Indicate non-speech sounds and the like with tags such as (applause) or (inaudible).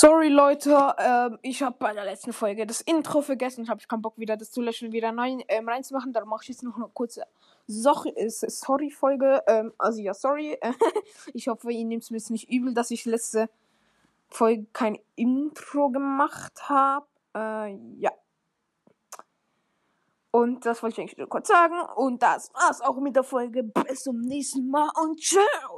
Sorry Leute, ähm, ich habe bei der letzten Folge das Intro vergessen. Ich habe keinen Bock wieder das zu löschen, wieder rein, ähm, reinzumachen. Darum mache ich jetzt noch eine kurze Sorry-Folge. Ähm, also ja, sorry. (laughs) ich hoffe, ihr nehmt es mir jetzt nicht übel, dass ich letzte Folge kein Intro gemacht habe. Äh, ja. Und das wollte ich eigentlich nur kurz sagen. Und das war's auch mit der Folge. Bis zum nächsten Mal und ciao.